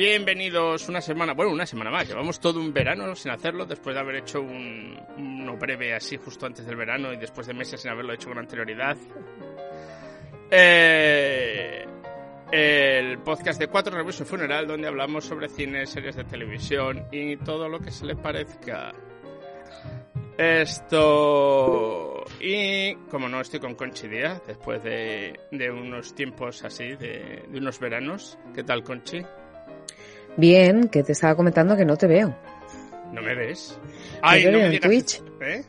Bienvenidos una semana, bueno, una semana más. Llevamos todo un verano sin hacerlo, después de haber hecho un, uno breve así justo antes del verano y después de meses sin haberlo hecho con anterioridad. Eh, el podcast de Cuatro y Funeral, donde hablamos sobre cine, series de televisión y todo lo que se le parezca. Esto. Y como no estoy con Conchi Díaz, después de, de unos tiempos así, de, de unos veranos. ¿Qué tal, Conchi? Bien, que te estaba comentando que no te veo. ¿No me ves? Ay, no veo me en Twitch. ¿Eh?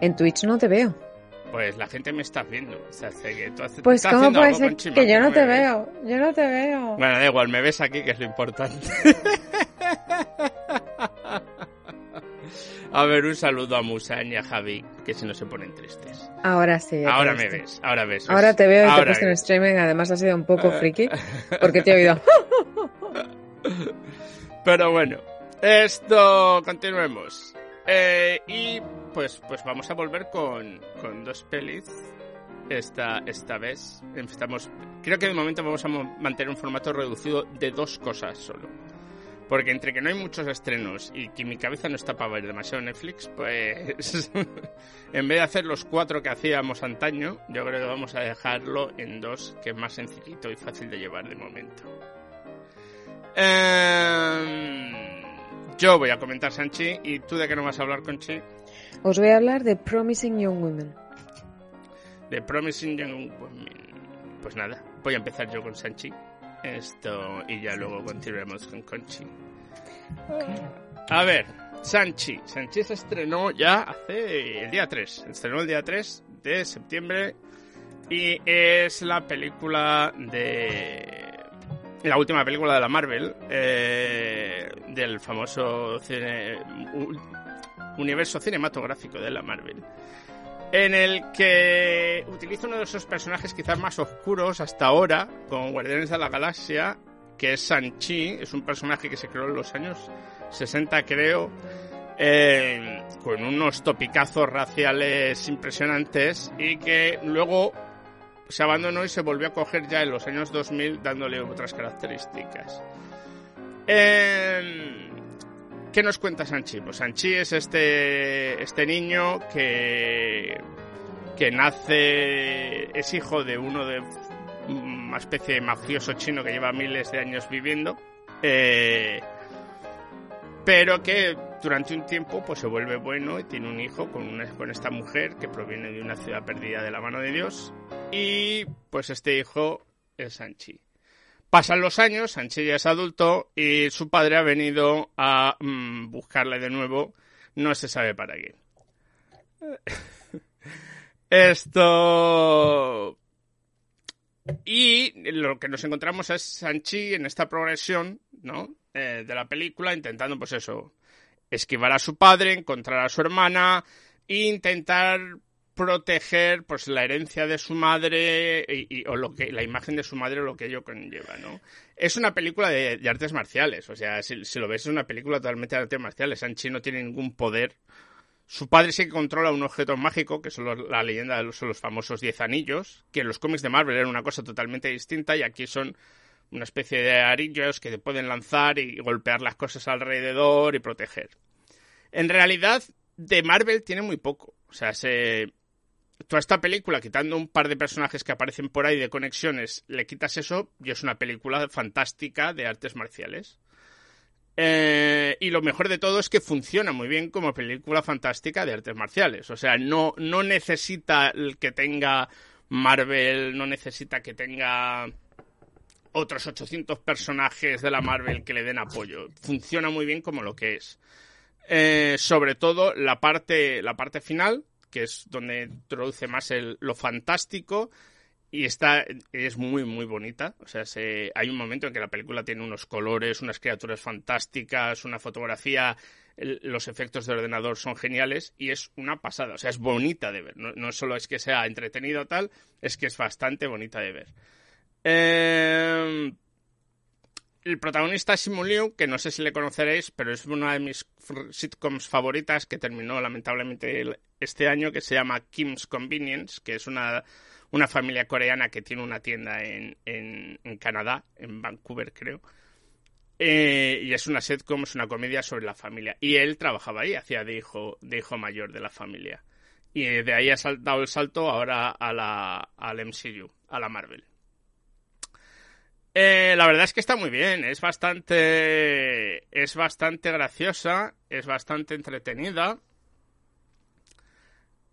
En Twitch no te veo. Pues la gente me está viendo. O sea, que tú haces- Pues cómo puede ser que yo no te ves. veo. Yo no te veo. Bueno, da igual, me ves aquí, que es lo importante. a ver, un saludo a Musan y a Javi, que si no se ponen tristes. Ahora sí. te Ahora me ves, ahora ves. Ahora te veo y te he Ahora puesto en streaming. Además ha sido un poco friki porque te he oído. Pero bueno, esto continuemos. Eh, y pues, pues vamos a volver con, con dos pelis. Esta, esta vez estamos. Creo que de momento vamos a mantener un formato reducido de dos cosas solo. Porque entre que no hay muchos estrenos y que mi cabeza no está para ver demasiado Netflix, pues en vez de hacer los cuatro que hacíamos antaño, yo creo que vamos a dejarlo en dos, que es más sencillito y fácil de llevar de momento. Em, yo voy a comentar Sanchi y tú de qué no vas a hablar, Conchi. Os voy a hablar de Promising Young Women. De Promising Young Women. Pues nada, voy a empezar yo con Sanchi. Esto y ya luego continuaremos con Conchi. A ver, Sanchi. Sanchi se estrenó ya hace el día 3. Se estrenó el día 3 de septiembre y es la película de... La última película de la Marvel, eh, del famoso cine- universo cinematográfico de la Marvel, en el que utiliza uno de esos personajes quizás más oscuros hasta ahora, con Guardianes de la Galaxia, que es Sanchi, es un personaje que se creó en los años 60 creo, eh, con unos topicazos raciales impresionantes y que luego se abandonó y se volvió a coger ya en los años 2000 dándole otras características. Eh, ¿Qué nos cuenta Sanchi? Pues Sanchi es este, este niño que, que nace, es hijo de uno de una especie de mafioso chino que lleva miles de años viviendo, eh, pero que durante un tiempo pues se vuelve bueno y tiene un hijo con, una, con esta mujer que proviene de una ciudad perdida de la mano de Dios y pues este hijo es Sanchi. Pasan los años, Sanchi ya es adulto y su padre ha venido a mm, buscarle de nuevo, no se sabe para qué. Esto... Y lo que nos encontramos es Sanchi en esta progresión, ¿no? Eh, de la película, intentando, pues eso, esquivar a su padre, encontrar a su hermana e intentar proteger pues la herencia de su madre y, o lo que la imagen de su madre o lo que ello conlleva no es una película de, artes marciales o sea si, si lo ves es una película totalmente de artes marciales. Sanchi no tiene ningún poder. Su padre sí que controla un objeto mágico que son los- la leyenda de los, son los famosos diez anillos que en los cómics de Marvel era una cosa totalmente distinta y aquí son una especie de arillos que te pueden lanzar y golpear las cosas alrededor y proteger en realidad de Marvel tiene muy poco o sea se toda esta película, quitando un par de personajes que aparecen por ahí de conexiones, le quitas eso y es una película fantástica de artes marciales. Eh, y lo mejor de todo es que funciona muy bien como película fantástica de artes marciales. O sea, no, no necesita el que tenga Marvel, no necesita que tenga otros 800 personajes de la Marvel que le den apoyo. Funciona muy bien como lo que es. Eh, sobre todo la parte, la parte final, que es donde introduce más el, lo fantástico y está es muy muy bonita o sea se, hay un momento en que la película tiene unos colores unas criaturas fantásticas una fotografía el- los efectos de ordenador son geniales y es una pasada o sea es bonita de ver no, no solo es que sea entretenido o tal es que es bastante bonita de ver Eh, el protagonista es Simu Liu, que no sé si le conoceréis, pero es una de mis sitcoms favoritas que terminó lamentablemente este año, que se llama Kim's Convenience, que es una, una familia coreana que tiene una tienda en, en, en Canadá, en Vancouver creo. Eh, y es una sitcom, es una comedia sobre la familia. Y él trabajaba ahí, hacía de hijo, de hijo mayor de la familia. Y de ahí ha dado el salto ahora a la, al MCU, a la Marvel. Eh, la verdad es que está muy bien, es bastante, es bastante graciosa, es bastante entretenida.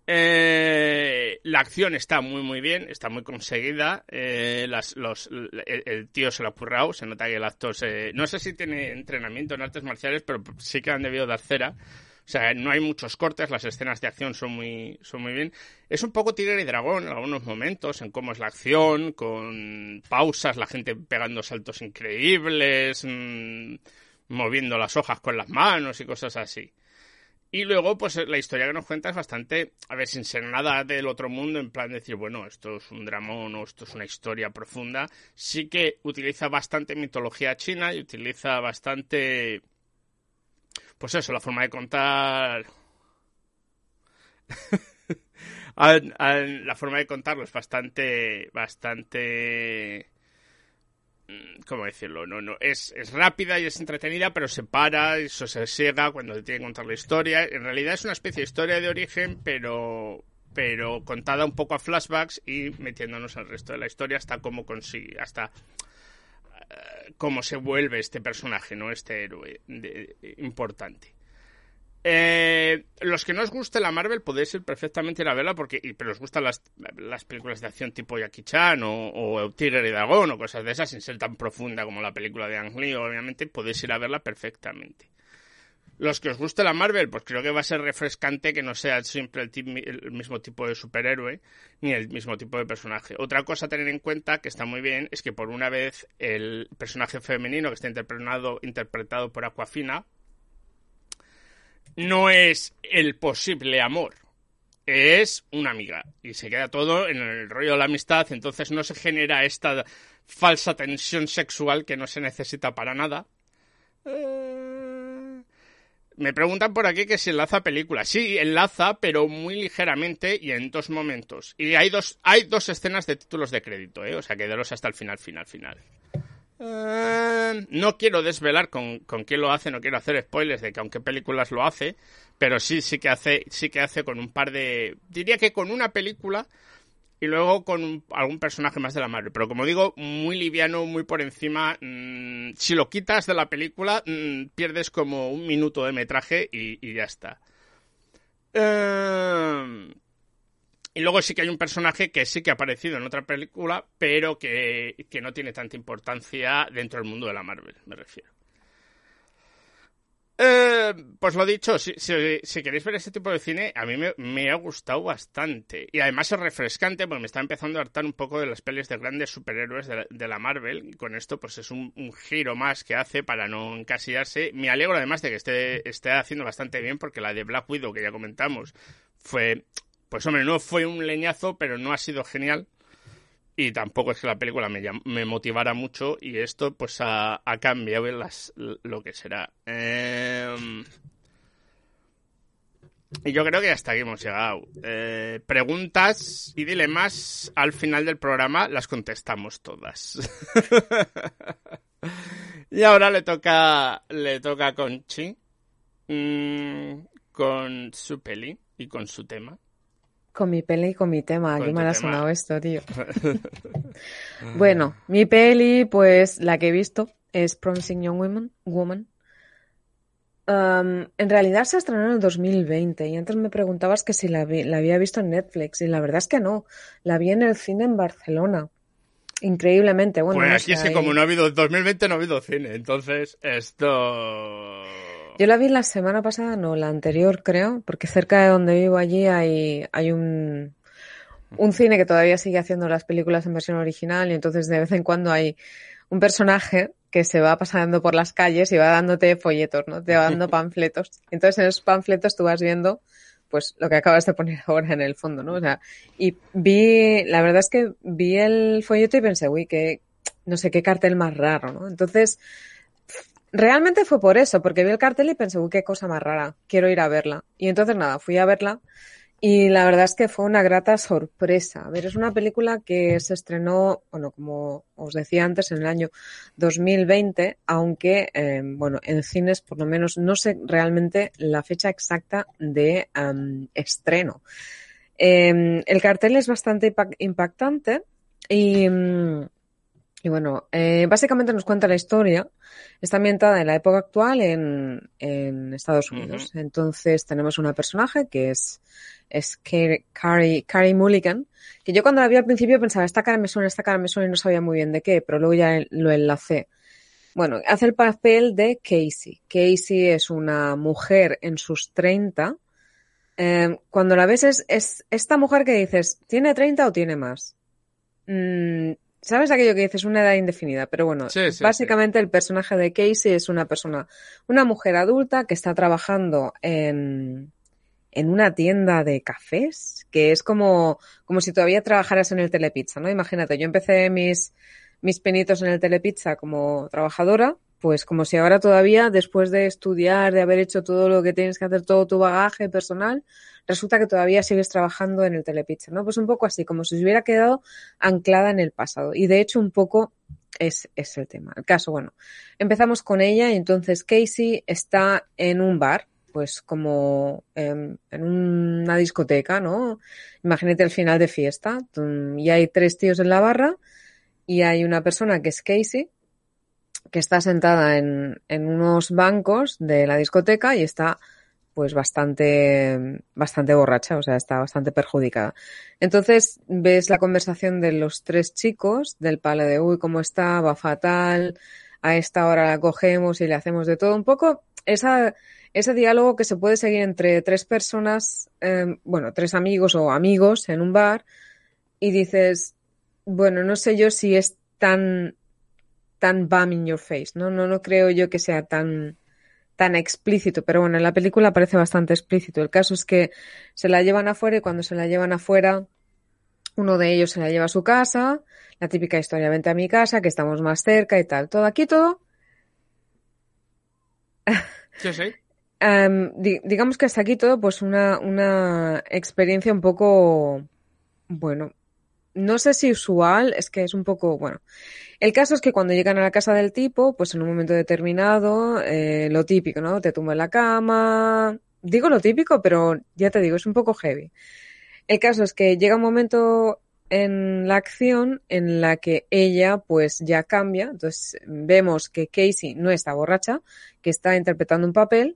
Eh, la acción está muy muy bien, está muy conseguida. Eh, las, los, el, tío se lo ha currado, se nota que el actor se, no sé si tiene entrenamiento en artes marciales, pero sí que han debido dar cera. O sea, no hay muchos cortes, las escenas de acción son muy, son muy bien. Es un poco tigre y dragón en algunos momentos, en cómo es la acción, con pausas, la gente pegando saltos increíbles, mmm, moviendo las hojas con las manos y cosas así. Y luego, pues la historia que nos cuenta es bastante, a ver, sin ser nada del otro mundo, en plan de decir, bueno, esto es un dramón o esto es una historia profunda. Sí que utiliza bastante mitología china y utiliza bastante, pues eso, la forma de contar. la forma de contarlo es bastante, bastante Mm, ¿Cómo decirlo? No, no. Es, es rápida y es entretenida, pero se para y se sosiega cuando te tiene que contar la historia. En realidad es una especie de historia de origen, pero, pero contada un poco a flashbacks y metiéndonos al resto de la historia hasta cómo consigue, hasta cómo se vuelve este personaje, ¿no? Este héroe importante. Eh, los que no os guste la Marvel podéis ir perfectamente a verla porque pero os gustan las, las películas de acción tipo Jackie Chan o, o Tigre y Dragón o cosas de esas sin ser tan profunda como la película de Ang Lee obviamente podéis ir a verla perfectamente los que os guste la Marvel pues creo que va a ser refrescante que no sea siempre el, mismo tipo de superhéroe ni el mismo tipo de personaje otra cosa a tener en cuenta que está muy bien es que por una vez el personaje femenino que está interpretado interpretado por Aquafina no es el posible amor, es una amiga. Y se queda todo en el rollo de la amistad, entonces no se genera esta falsa tensión sexual que no se necesita para nada. Eh... Me preguntan por aquí que si enlaza película. Sí, enlaza, pero muy ligeramente y en dos momentos. Y hay dos, hay dos escenas de títulos de crédito, ¿eh? O sea, quedaros hasta el final, final, final. Uh, no quiero desvelar con, con, quién lo hace, no quiero hacer spoilers de que aunque películas lo hace, pero sí, sí que hace, sí que hace con un par de, diría que con una película y luego con algún personaje más de la madre. Pero como digo, muy liviano, muy por encima. Mmm, si lo quitas de la película, mmm, pierdes como un minuto de metraje y, ya está. Uh, y luego sí que hay un personaje que sí que ha aparecido en otra película, pero que, que no tiene tanta importancia dentro del mundo de la Marvel, me refiero. Eh, pues lo dicho, si, si, si, queréis ver este tipo de cine, a mí me, ha gustado bastante. Y además es refrescante porque me está empezando a hartar un poco de las pelis de grandes superhéroes de la, de la Marvel. Y con esto, pues es un, un, giro más que hace para no encasillarse. Me alegro además de que esté, esté haciendo bastante bien porque la de Black Widow, que ya comentamos, fue pues hombre, no fue un leñazo, pero no ha sido genial. Y tampoco es que la película me, me motivara mucho y esto pues ha, cambiado lo que será. Eh... Y yo creo que hasta aquí hemos llegado. Eh, preguntas y dilemas al final del programa las contestamos todas. y ahora le toca le toca a Conchi mmm, con su peli y con su tema. Con mi peli y con mi tema. Aquí me ha sonado esto, tío. bueno, mi peli, pues la que he visto es Promising Young Woman. woman. Um, en realidad se estrenó en el 2020 y antes me preguntabas que si la, vi, la, había visto en Netflix y la verdad es que no. La vi en el cine en Barcelona. Increíblemente. Bueno, pues aquí no es que como no ha habido 2020 no ha habido cine, entonces esto yo la vi la semana pasada, no, la anterior creo, porque cerca de donde vivo allí hay, hay un, un cine que todavía sigue haciendo las películas en versión original y entonces de vez en cuando hay un personaje que se va pasando por las calles y va dándote folletos, ¿no? Te va dando panfletos. Entonces en esos panfletos tú vas viendo pues lo que acabas de poner ahora en el fondo, ¿no? O sea, y vi, la verdad es que vi el folleto y pensé, uy, que no sé qué cartel más raro, ¿no? Entonces, Realmente fue por eso, porque vi el cartel y pensé, uy, qué cosa más rara, quiero ir a verla. Y entonces nada, fui a verla Y la verdad es que fue una grata sorpresa. A ver, es una película que se estrenó, bueno, como os decía antes, en el año 2020, aunque, eh, bueno, en cines por lo menos no sé realmente la fecha exacta de um, estreno. Eh, el cartel es bastante impactante y... y bueno, eh, básicamente nos cuenta la historia. Está ambientada en la época actual en, en Estados Unidos. Uh -huh. Entonces tenemos una personaje que es, es Carrie, Carrie Mulligan, que yo cuando la vi al principio pensaba, esta cara me suena, esta cara me suena y no sabía muy bien de qué, pero luego ya lo enlacé. Bueno, hace el papel de Casey. Casey es una mujer en sus 30. Eh, cuando la ves es, es, esta mujer que dices, ¿tiene 30 o tiene más? Mm, ¿Sabes aquello que dices? Una edad indefinida. Pero bueno, sí, sí, básicamente sí. el personaje de Casey es una persona, una mujer adulta que está trabajando en, en una tienda de cafés, que es como, como si todavía trabajaras en el Telepizza, ¿no? Imagínate, yo empecé mis, mis penitos en el Telepizza como trabajadora, pues como si ahora todavía, después de estudiar, de haber hecho todo lo que tienes que hacer, todo tu bagaje personal, resulta que todavía sigues trabajando en el Telepizza, ¿no? Pues un poco así, como si se hubiera quedado anclada en el pasado. Y de hecho, un poco es, es el tema. El caso, bueno, empezamos con ella y entonces Casey está en un bar, pues como eh, en una discoteca, ¿no? Imagínate el final de fiesta. Y hay tres tíos en la barra y hay una persona que es Casey, que está sentada en, en unos bancos de la discoteca y está pues bastante, bastante borracha, o sea, está bastante perjudicada. Entonces ves la conversación de los tres chicos, del palo de, uy, ¿cómo está? Va fatal, a esta hora la cogemos y le hacemos de todo. Un poco ese diálogo que se puede seguir entre tres personas, eh, bueno, tres amigos o amigos en un bar y dices, bueno, no sé yo si es tan, tan bam in your face, ¿no? No, no creo yo que sea tan, tan explícito, pero bueno, en la película parece bastante explícito. El caso es que se la llevan afuera y cuando se la llevan afuera, uno de ellos se la lleva a su casa, la típica historia, vente a mi casa, que estamos más cerca y tal. Todo aquí, todo. Sí. Um, di digamos que hasta aquí todo, pues una, una experiencia un poco, bueno, no sé si usual, es que es un poco, bueno. El caso es que cuando llegan a la casa del tipo, pues en un momento determinado, eh, lo típico, ¿no? Te tumba en la cama. Digo lo típico, pero ya te digo, es un poco heavy. El caso es que llega un momento en la acción en la que ella pues ya cambia. Entonces vemos que Casey no está borracha, que está interpretando un papel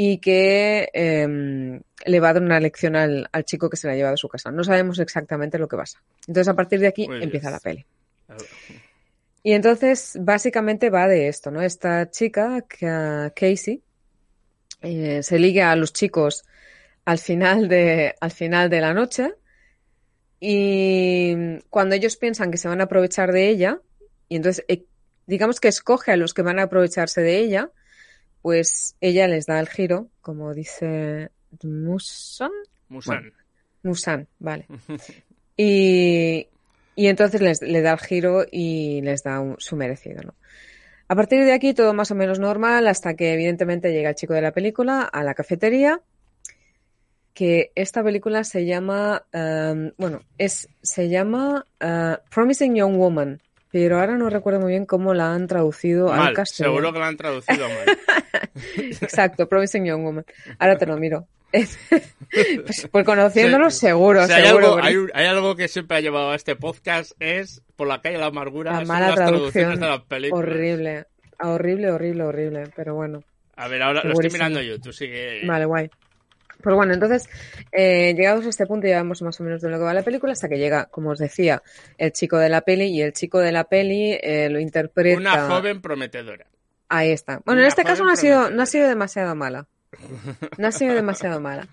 y que eh, le va a dar una lección al, al, chico que se la lleva de su casa. No sabemos exactamente lo que pasa. Entonces, a partir de aquí empieza la peli. Y entonces, básicamente va de esto, ¿no? Esta chica, Casey, eh, se liga a los chicos al final de, al final de la noche y cuando ellos piensan que se van a aprovechar de ella, y entonces, eh, digamos que escoge a los que van a aprovecharse de ella, pues ella les da el giro, como dice Musan. Musan. Bueno, Musan, vale. y, y entonces les, le da el giro y les da un, su merecido, ¿no? A partir de aquí todo más o menos normal hasta que evidentemente llega el chico de la película a la cafetería que esta película se llama um, bueno es se llama uh, Promising Young Woman pero ahora no recuerdo muy bien cómo la han traducido mal, al castellano. Seguro que la han traducido mal. Exacto, Promising Young Woman. Ahora te lo miro. pues, pues conociéndolo Sí. seguro, O sea, hay, seguro. algo, hay, algo que siempre ha llevado a este podcast es por la calle de la amargura La mala traducción. de las películas. Horrible. Horrible, horrible, horrible. Pero bueno. A ver, ahora lo estoy mirando yo, tú sigue. Vale, guay. Pues bueno, entonces, eh, llegados a este punto ya vemos más o menos de lo que va la película hasta que llega, como os decía, el chico de la peli y el chico de la peli eh, lo interpreta. Una joven prometedora. Ahí está. Bueno, en este caso no ha sido, no ha sido demasiado mala. No ha sido demasiado mala.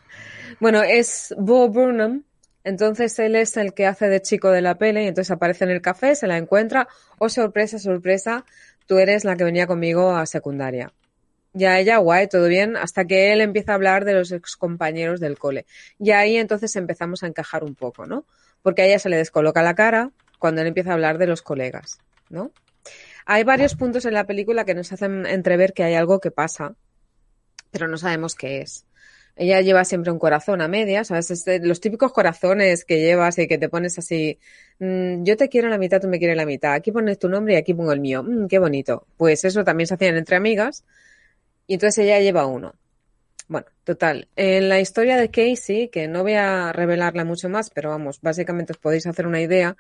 Bueno, es Bo Burnham. Entonces él es el que hace de chico de la peli y entonces aparece en el café, se la encuentra. Oh, sorpresa, sorpresa, tú eres la que venía conmigo a secundaria. Ya ella, guay, todo bien, hasta que él empieza a hablar de los excompañeros del cole. Y ahí entonces empezamos a encajar un poco, ¿no? Porque a ella se le descoloca la cara cuando él empieza a hablar de los colegas, ¿no? Hay varios puntos en la película que nos hacen entrever que hay algo que pasa, pero no sabemos qué es. ella lleva siempre un corazón a medias, ¿sabes? Los típicos corazones que llevas y que te pones así, mm, yo te quiero la mitad, tú me quieres la mitad, aquí pones tu nombre y aquí pongo el mío, mm, qué bonito. Pues eso también se hacían entre amigas y entonces ella lleva uno. Bueno, total. En la historia de Casey, que no voy a revelarla mucho más, pero vamos, básicamente os podéis hacer una idea.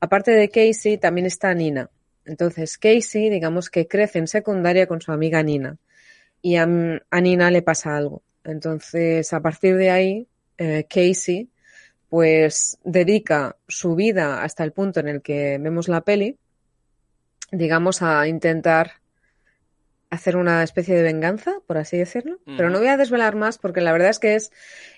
Aparte de Casey, también está Nina. Entonces, Casey, digamos que crece en secundaria con su amiga Nina. Y a, Nina le pasa algo. Entonces, a partir de ahí, eh, Casey, pues dedica su vida hasta el punto en el que vemos la peli, digamos, a intentar hacer una especie de venganza, por así decirlo. Pero no voy a desvelar más porque la verdad es que es,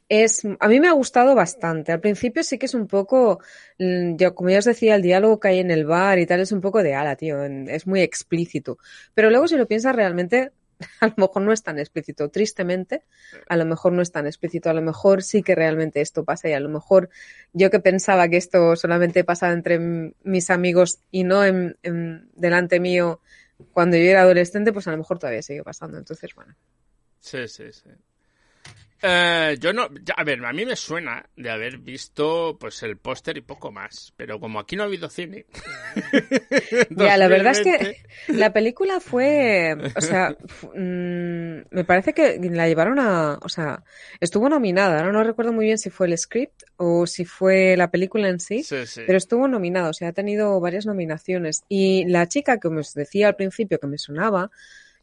es, a mí me ha gustado bastante. Al principio sí que es un poco, mm, yo, como ya os decía, el diálogo que hay en el bar y tal es un poco de ala, tío, es muy explícito. Pero luego si lo piensas realmente, a lo mejor no es tan explícito. Tristemente, a lo mejor no es tan explícito. A lo mejor sí que realmente esto pasa y a lo mejor yo que pensaba que esto solamente pasa entre mis amigos y no en delante mío cuando yo era adolescente, pues a lo mejor todavía sigue pasando. Entonces, bueno. Sí, sí, sí. Eh, yo no, a ver, a mí me suena de haber visto pues el póster y poco más, pero como aquí no ha habido cine. ya, la verdad es que la película fue, o sea, mm, me parece que la llevaron a, o sea, estuvo nominada, ahora no recuerdo muy bien si fue el script o si fue la película en sí, pero estuvo nominada, o sea, ha tenido varias nominaciones y la chica que os decía al principio que me sonaba,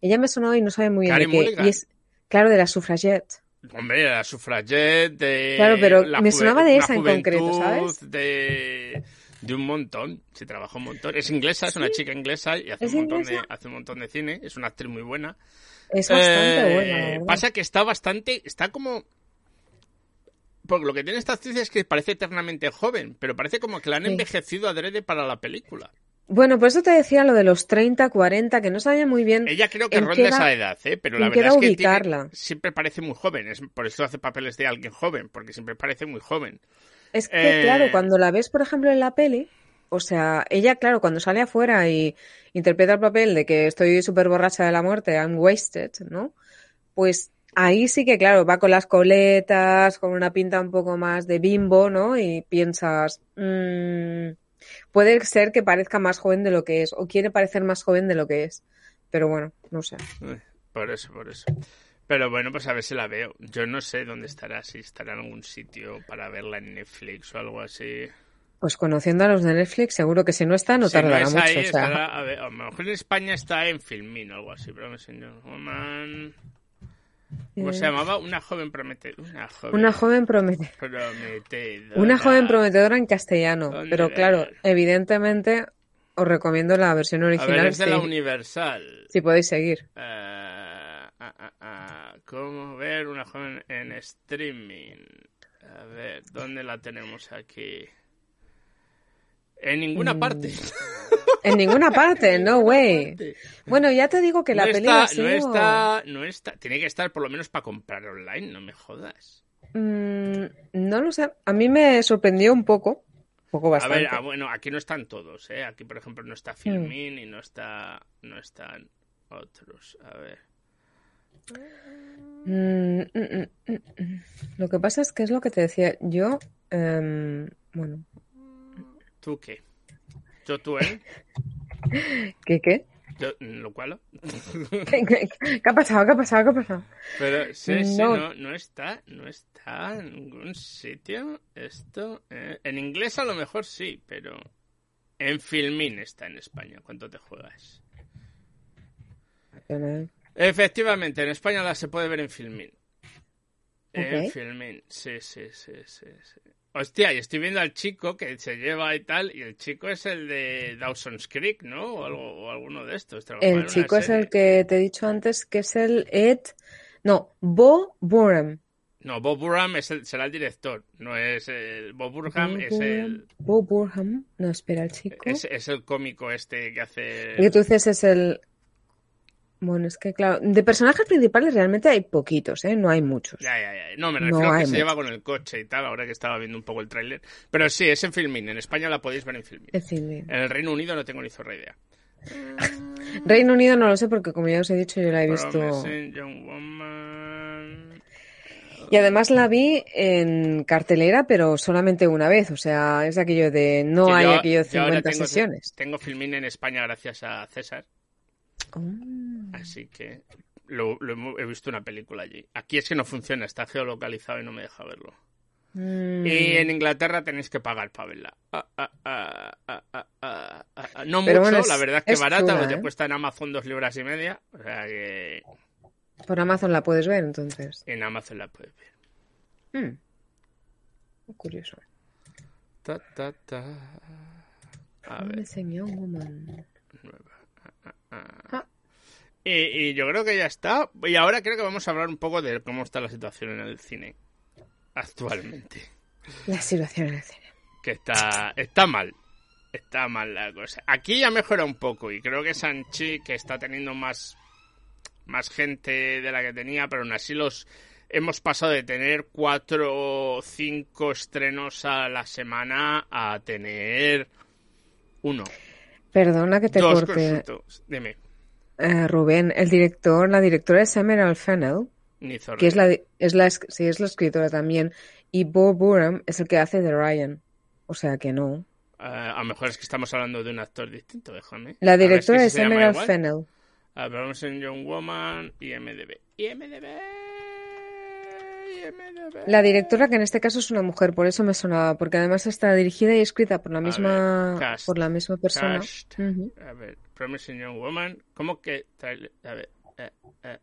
ella me sonó y no sabe muy bien de qué, y es, claro, de la suffragette. Hombre, la sufragette, de. Claro, pero me sonaba de esa en concreto, ¿sabes? De, de un montón. Se trabaja un montón. Es inglesa, es una chica inglesa y hace un, montón de, hace un montón de cine. Es una actriz muy buena. Es bastante eh, buena. Pasa que está bastante. Está como. Porque lo que tiene esta actriz es que parece eternamente joven, pero parece como que la han envejecido adrede para la película. Bueno, por eso te decía lo de los 30, 40, que no sabía muy bien. Ella creo que ronda esa edad, ¿eh? pero la verdad es que siempre parece muy joven. Es, por eso hace papeles de alguien joven, porque siempre parece muy joven. Es que, claro, eh, cuando la ves, por ejemplo, en la peli, o sea, ella, claro, cuando sale afuera y interpreta el papel de que estoy súper borracha de la muerte, I'm wasted, ¿no? Pues ahí sí que, claro, va con las coletas, con una pinta un poco más de bimbo, ¿no? Y piensas. Mmm, Puede ser que parezca más joven de lo que es, o quiere parecer más joven de lo que es. Pero bueno, no sé. Por eso, por eso. Pero bueno, pues a ver si la veo. Yo no sé dónde estará, si estará en algún sitio para verla en Netflix o algo así. Pues conociendo a los de Netflix, seguro que si no está, no tardará mucho. a, ver, a lo mejor en España está en Filmin o algo así, pero me señor Woman. ¿Cómo se llamaba? Una joven prometedora. Una joven, una joven prometedora. Una joven prometedora en castellano. pero claro, evidentemente os recomiendo la versión original. A ver, es de la Universal. Si podéis seguir. Uh, ¿Cómo ver una joven en streaming? A ver, ¿dónde la tenemos aquí? En ninguna mm. parte. En ninguna parte, no way. Bueno, ya te digo que la película no está, no está, tiene que estar por lo menos para comprar online, no me jodas. Mm, no lo sé, a mí me sorprendió un poco, poco bastante. A ver, ah, bueno, aquí no están todos, ¿eh? Aquí, por ejemplo, no está Filmin mm. y no está, no están otros. A ver. lo que pasa es que es lo que te decía. Yo, em, bueno, ¿Tú qué? ¿Yo tú, eh? ¿Qué qué? ¿Lo cual? ¿Qué, ha pasado? ¿Qué ha pasado? ¿Qué ha pasado? Pero sí, sí, no, no está, no está en ningún sitio esto. Eh, en inglés a lo mejor sí, pero en Filmin está en España. ¿Cuánto te juegas? Efectivamente, en España la se puede ver en Filmin. En Filmin, sí, sí, sí, sí, sí. Hostia, y estoy viendo al chico que se lleva y tal, y el chico es el de Dawson's Creek, ¿no? O, algo, alguno de estos. El chico es el que te he dicho antes, que es el Ed... No, Bo Burnham. No, Bob Burham es el, será el director, no es el... Bob Burham es el... Bob Burham, no, espera, el chico. Es, es el cómico este que hace... Y tú dices es el... Bueno, es que claro, de personajes principales realmente hay poquitos, ¿eh? No hay muchos. Ya, ya, ya. No, me refiero a que se lleva con el coche y tal, ahora que estaba viendo un poco el tráiler. Pero sí, es en Filmin. En España la podéis ver en Filmin. En, el Reino Unido no tengo ni zorra idea. Reino Unido no lo sé porque como ya os he dicho yo la he visto... Y además la vi en cartelera, pero solamente una vez. O sea, es aquello de no hay yo- aquello de yo ahora 50 tengo, sesiones. Tengo Filmin en España gracias a César, Oh. así que lo, lo he visto una película allí. Aquí es que no funciona, está geolocalizado y no me deja verlo. Mm. Y en Inglaterra tenéis que pagar para verla. Ah, ah, ah, ah, ah, ah, ah, ah. No Pero mucho, bueno, es- la verdad es que es barata, chula, ¿eh? te cuesta en Amazon dos libras y media. O sea que Por Amazon la puedes ver, entonces. en Amazon la puedes ver. Mm. Curioso. Ta, ta, ta. A ver. Woman. Y, y yo creo que ya está. Y ahora creo que vamos a hablar un poco de cómo está la situación en el cine actualmente. La situación en el cine. Que está, está mal. Está mal la cosa. Aquí ya mejora un poco y creo que Sanchi, que está teniendo más, más gente de la que tenía, pero aún así los hemos pasado de tener cuatro o cinco estrenos a la semana a tener uno. Perdona que te dos corte. Dime, eh, Rubén. El director, la directora es Emerald Fennell, que es la, es la, es- sí, es la escritora también. Y Bo Burnham es el que hace de Ryan. O sea que no. Eh, a lo mejor es que estamos hablando de un actor distinto, déjame. La directora es se llama Emerald. Fennell. Hablamos en Young Woman y MDB. La directora, que en este caso es una mujer, por eso me sonaba, porque además está dirigida y escrita por la misma, ver, cast. por la misma persona. Cast. A ver, Promising Young Woman. ¿Cómo que? A ver. eh, eh.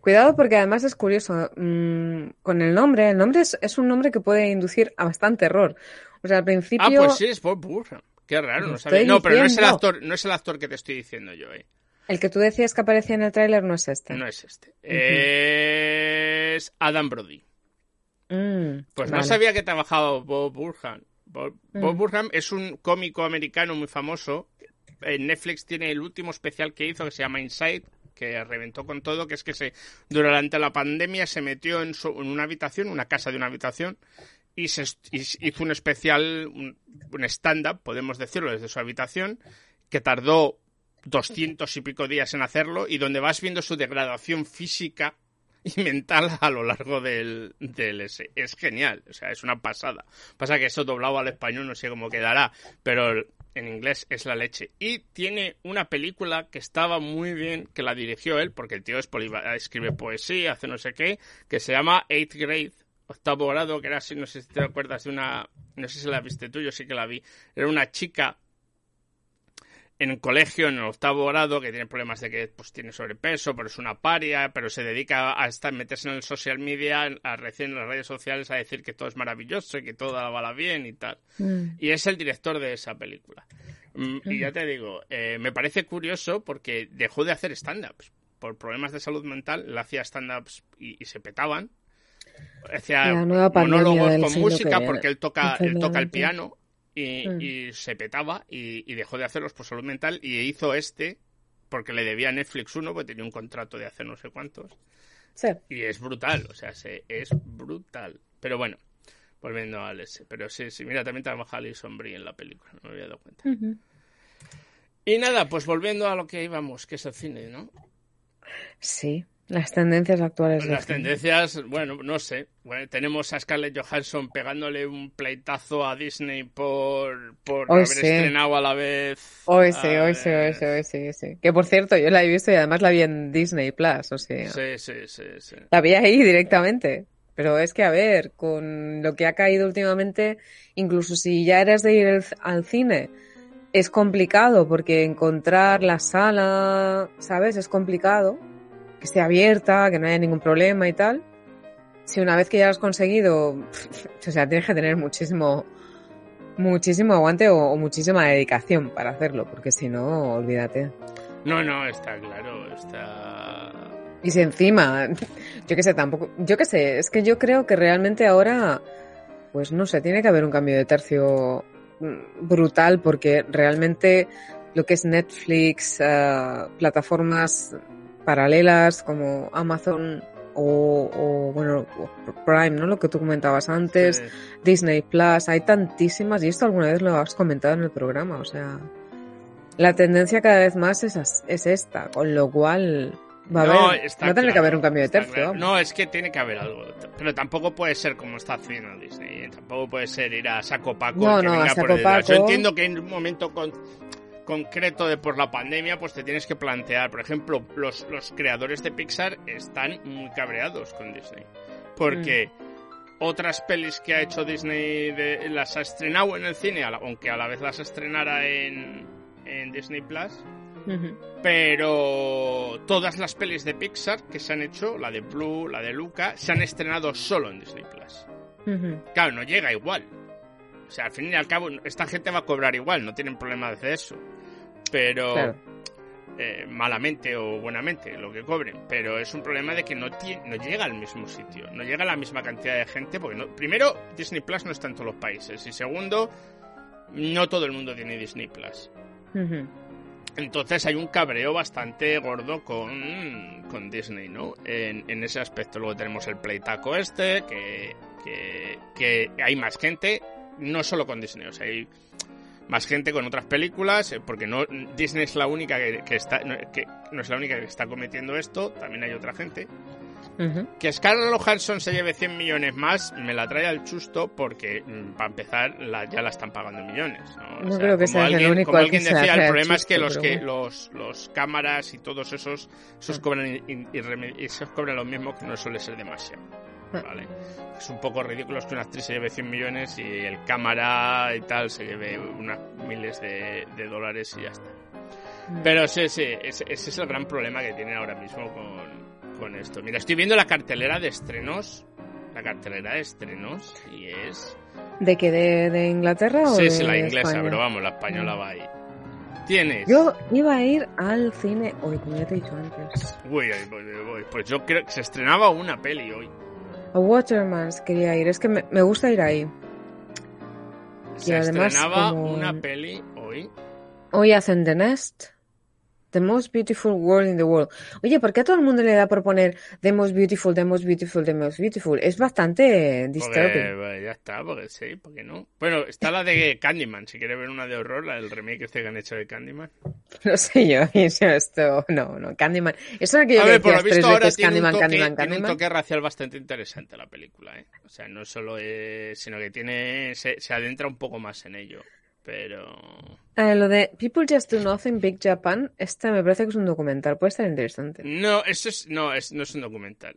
Cuidado porque además es curioso mm, con el nombre. El nombre es, es un nombre que puede inducir a bastante error. O sea, al principio... Ah, pues sí, es Bob Burnham. Qué raro, no sabía. No, pero no es el actor, no es el actor que te estoy diciendo yo, eh. El que tú decías que aparecía en el tráiler no es este. No es este. Es Adam Brody. Mm, Pues no sabía que trabajaba Bob Burham. Bob, Mm. Bob Burham es un cómico americano muy famoso. En Netflix tiene el último especial que hizo que se llama Inside, que reventó con todo, que es que se durante la pandemia se metió en, su- en una habitación, una casa de una habitación, y se y hizo un especial, un, un stand-up, podemos decirlo, desde su habitación, que tardó doscientos y pico días en hacerlo, y donde vas viendo su degradación física y mental a lo largo del, del ese. Es genial, o sea, es una pasada. Pasa que eso doblado al español no sé cómo quedará, pero en inglés es la leche. Y tiene una película que estaba muy bien, que la dirigió él, porque el tío es escribe poesía, hace no sé qué, que se llama Eighth Grade, octavo grado, que era así, no sé si te acuerdas de una, no sé si la viste tú, yo sí que la vi. Era una chica en el colegio, en el octavo grado, que tiene problemas de que pues tiene sobrepeso, pero es una paria, pero se dedica a estar, meterse en el social media, a recién en las redes sociales, a decir que todo es maravilloso y que todo va bien y tal. Mm. Y es el director de esa película. Mm, Y ya te digo, eh, me parece curioso porque dejó de hacer stand-ups. Por problemas de salud mental, él hacía stand-ups y, y se petaban. Hacía monólogos con música porque él toca, él toca el piano y, Mm. y se petaba y, y dejó de hacerlos por salud mental y hizo este porque le debía a Netflix uno, porque tenía un contrato de hacer no sé cuántos. Sí. Y es brutal, o sea, se, es brutal. Pero bueno, volviendo al ese. Pero sí, sí, mira, también trabaja Alison Brie en la película, no me había dado cuenta. Y nada, pues volviendo a lo que íbamos, que es el cine, ¿no? Sí, las tendencias actuales. Las tendencias, bueno, no sé. Bueno, tenemos a Scarlett Johansson pegándole un pleitazo a Disney por, por Hoy haber sí. estrenado a la vez. Hoy sí, hoy sí, hoy sí, hoy sí, hoy sí. Que por cierto, yo la he visto y además la vi en Disney Plus, o sea, Sí, sí, sí, sí. la vi ahí directamente. Pero es que, a ver, con lo que ha caído últimamente, incluso si ya eres de ir al cine, es complicado porque encontrar la sala, ¿sabes? Es complicado. Que esté abierta, que no haya ningún problema y tal. Si una vez que ya lo has conseguido, o sea, tienes que tener muchísimo, muchísimo aguante o, o muchísima dedicación para hacerlo, porque si no, olvídate. No, no, está claro, está... Y si encima, yo qué sé, tampoco, yo qué sé, es que yo creo que realmente ahora, pues no sé, tiene que haber un cambio de tercio mm, brutal porque realmente lo que es Netflix, eh, plataformas paralelas como Amazon o, o, bueno, Prime, ¿no? Lo que tú comentabas antes, Sí. Disney Plus, hay tantísimas, y esto alguna vez lo has comentado en el programa, o sea, la tendencia cada vez más es, es esta, con lo cual Va a haber, va a tener que haber un cambio de tercio. claro. No, es que tiene que haber algo. Pero tampoco puede ser como está haciendo Disney. ¿eh? Tampoco puede ser ir a saco paco No, no, a venga por saco. Yo paco. entiendo que en un momento con- concreto de por la pandemia, pues te tienes que plantear. Por ejemplo, los, los creadores de Pixar están muy cabreados con Disney. Porque Mm. otras pelis que ha hecho Disney de- las ha estrenado en el cine, aunque a la vez las estrenara en, en Disney Plus. Pero todas las pelis de Pixar que se han hecho, la de Blue, la de Luca, se han estrenado solo en Disney Plus. Claro, no llega igual. O sea, al fin y al cabo, esta gente va a cobrar igual, no tienen problema de hacer eso. Pero Claro. eh, malamente o buenamente, lo que cobren. Pero es un problema de que no, no llega al mismo sitio, no llega a la misma cantidad de gente. Porque no, primero, Disney Plus no está en todos los países. Y segundo, no todo el mundo tiene Disney Plus. Entonces hay un cabreo bastante gordo con, con Disney, ¿no? En, en ese aspecto. Luego tenemos el Playtaco este, que, que, que hay más gente, no solo con Disney, o sea, hay más gente con otras películas, eh, porque no Disney es la única que, que está, que no es la única que está cometiendo esto, también hay otra gente. Que Scarlett Johansson se lleve 100 millones más me la trae al chusto porque, mm, para empezar, la, ya la están pagando millones. No, No creo que como sea el alguien, único como que alguien decía, el problema es que los que los, los cámaras y todos esos, esos Ah. cobran y, y esos cobran lo mismo que no suele ser demasiado. ¿Vale? Es un poco ridículo que una actriz se lleve 100 millones y el cámara y tal se lleve unas miles de, de dólares y ya está. Pero sí, sí, ese, ese es el gran problema que tienen ahora mismo con, con esto. Mira, estoy viendo la cartelera de estrenos. La cartelera de estrenos y es... ¿De qué? ¿De, de Inglaterra o Sí, de sí, la inglesa, España? pero vamos, la española va ahí. Tienes... Yo iba a ir al cine hoy, como ya te he dicho antes. Uy, uy, voy, voy, voy. Pues yo creo que se estrenaba una peli hoy. A Watermans quería ir. Es que me, me gusta ir ahí. Se además, estrenaba como- una peli hoy. Hoy hacen The Nest. The Most Beautiful World in the World. Oye, ¿por qué a todo el mundo le da por poner The Most Beautiful, The Most Beautiful, The Most Beautiful? Es bastante Porque, disturbing. bueno, ya está, porque sí, porque no. Bueno, está la de Candyman, si quieres ver una de horror, la del remake este que han hecho de Candyman. No sé yo, esto... No, no, Candyman. Eso era que yo A ver, por lo visto ahora veces tiene, Candyman, un toque, Candyman, tiene un Candyman. toque racial bastante interesante la película, ¿eh? O sea, no solo es, sino que tiene, se, se adentra un poco más en ello. Pero... Eh, lo de People Just Do Nothing Big Japan, este me parece que es un documental, puede estar interesante. No, eso es, no, es, no es un documental.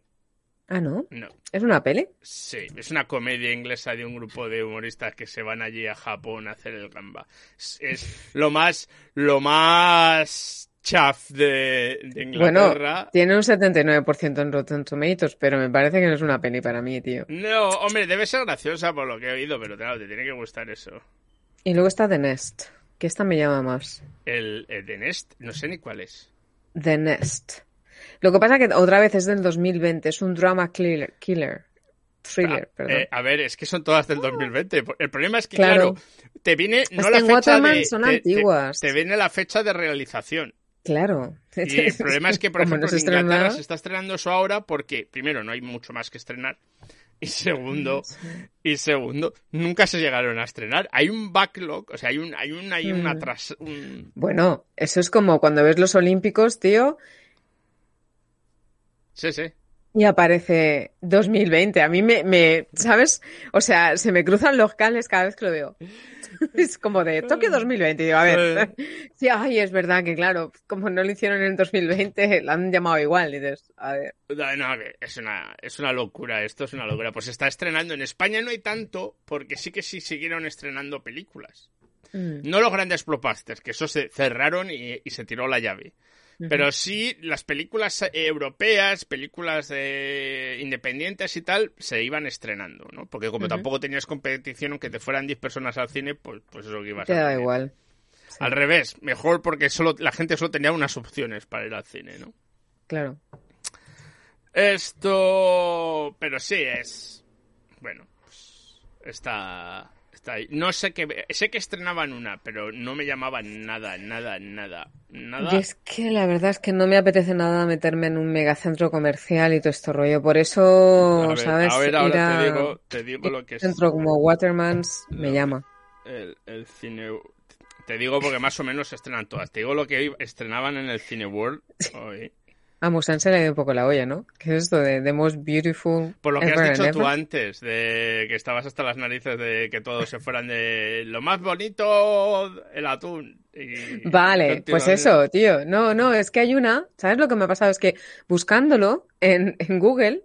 Ah, ¿no? No. ¿Es una peli? Sí, es una comedia inglesa de un grupo de humoristas que se van allí a Japón a hacer el gamba. Es, es lo más, lo más chaf de, de Bueno, Inglaterra. tiene un 79% en Rotten Tomatoes, pero me parece que no es una peli para mí, tío. No, hombre, debe ser graciosa por lo que he oído, pero claro, te tiene que gustar eso. Y luego está The Nest, que esta me llama más. El, el de Nest, no sé ni cuál es. The Nest. Lo que pasa que otra vez es del 2020, es un drama killer. killer. Thriller, Ah, perdón. eh, a ver, es que son todas del 2020. El problema es que, Claro. claro, te viene no Es la que fecha de. son te- te- antiguas. Te, viene la fecha de realización. Claro. Y el problema es que, por ejemplo, en Inglaterra se está estrenando eso ahora porque, primero, no hay mucho más que estrenar. Y segundo, y segundo, nunca se llegaron a estrenar. Hay un backlog, o sea, hay un, hay un, hay un Mm. un- Bueno, eso es como cuando ves los Olímpicos, tío, sí, sí. Y aparece 2020. A mí me, me, ¿sabes? O sea, se me cruzan los cables cada vez que lo veo. Es como de Tokio 2020. Y digo, a ver, sí, ay, es verdad que claro, como no lo hicieron en el 2020, la han llamado igual. Y dices, a ver. No, es una, es una locura, esto es una locura. Pues se está estrenando. En España no hay tanto, porque sí que sí siguieron estrenando películas. Mm, No los grandes blockbusters, que eso se cerraron y, y se tiró la llave. Pero sí, las películas eh, europeas, películas eh, independientes y tal, se iban estrenando, ¿no? Porque como tampoco tenías competición, aunque te fueran 10 personas al cine, pues, pues eso que ibas Te a da tener. igual. Sí, Al revés, mejor porque solo la gente solo tenía unas opciones para ir al cine, ¿no? claro. Esto... Pero sí, es... Bueno, pues está... Está ahí. No sé qué... Sé que estrenaban una, pero no me llamaban nada, nada, nada, nada. Y es que la verdad es que no me apetece nada meterme en un megacentro comercial y todo esto rollo. Por eso, A ver, ¿sabes? a ver, Ir ahora a te digo, te digo lo que es centro como Watermans me Lo- llama. el, el cine... Te digo porque más o menos se estrenan todas. Te digo lo que estrenaban en el Cine World hoy. A Musan se le dio un poco la olla, ¿no? ¿Qué es esto de The Most Beautiful? Por lo que has dicho tú antes, de que estabas hasta las narices de que todos se fueran de lo más bonito, el atún. y- Vale, pues eso, tío. No, no, es que hay una, ¿sabes lo que me ha pasado? Es que buscándolo en, en Google,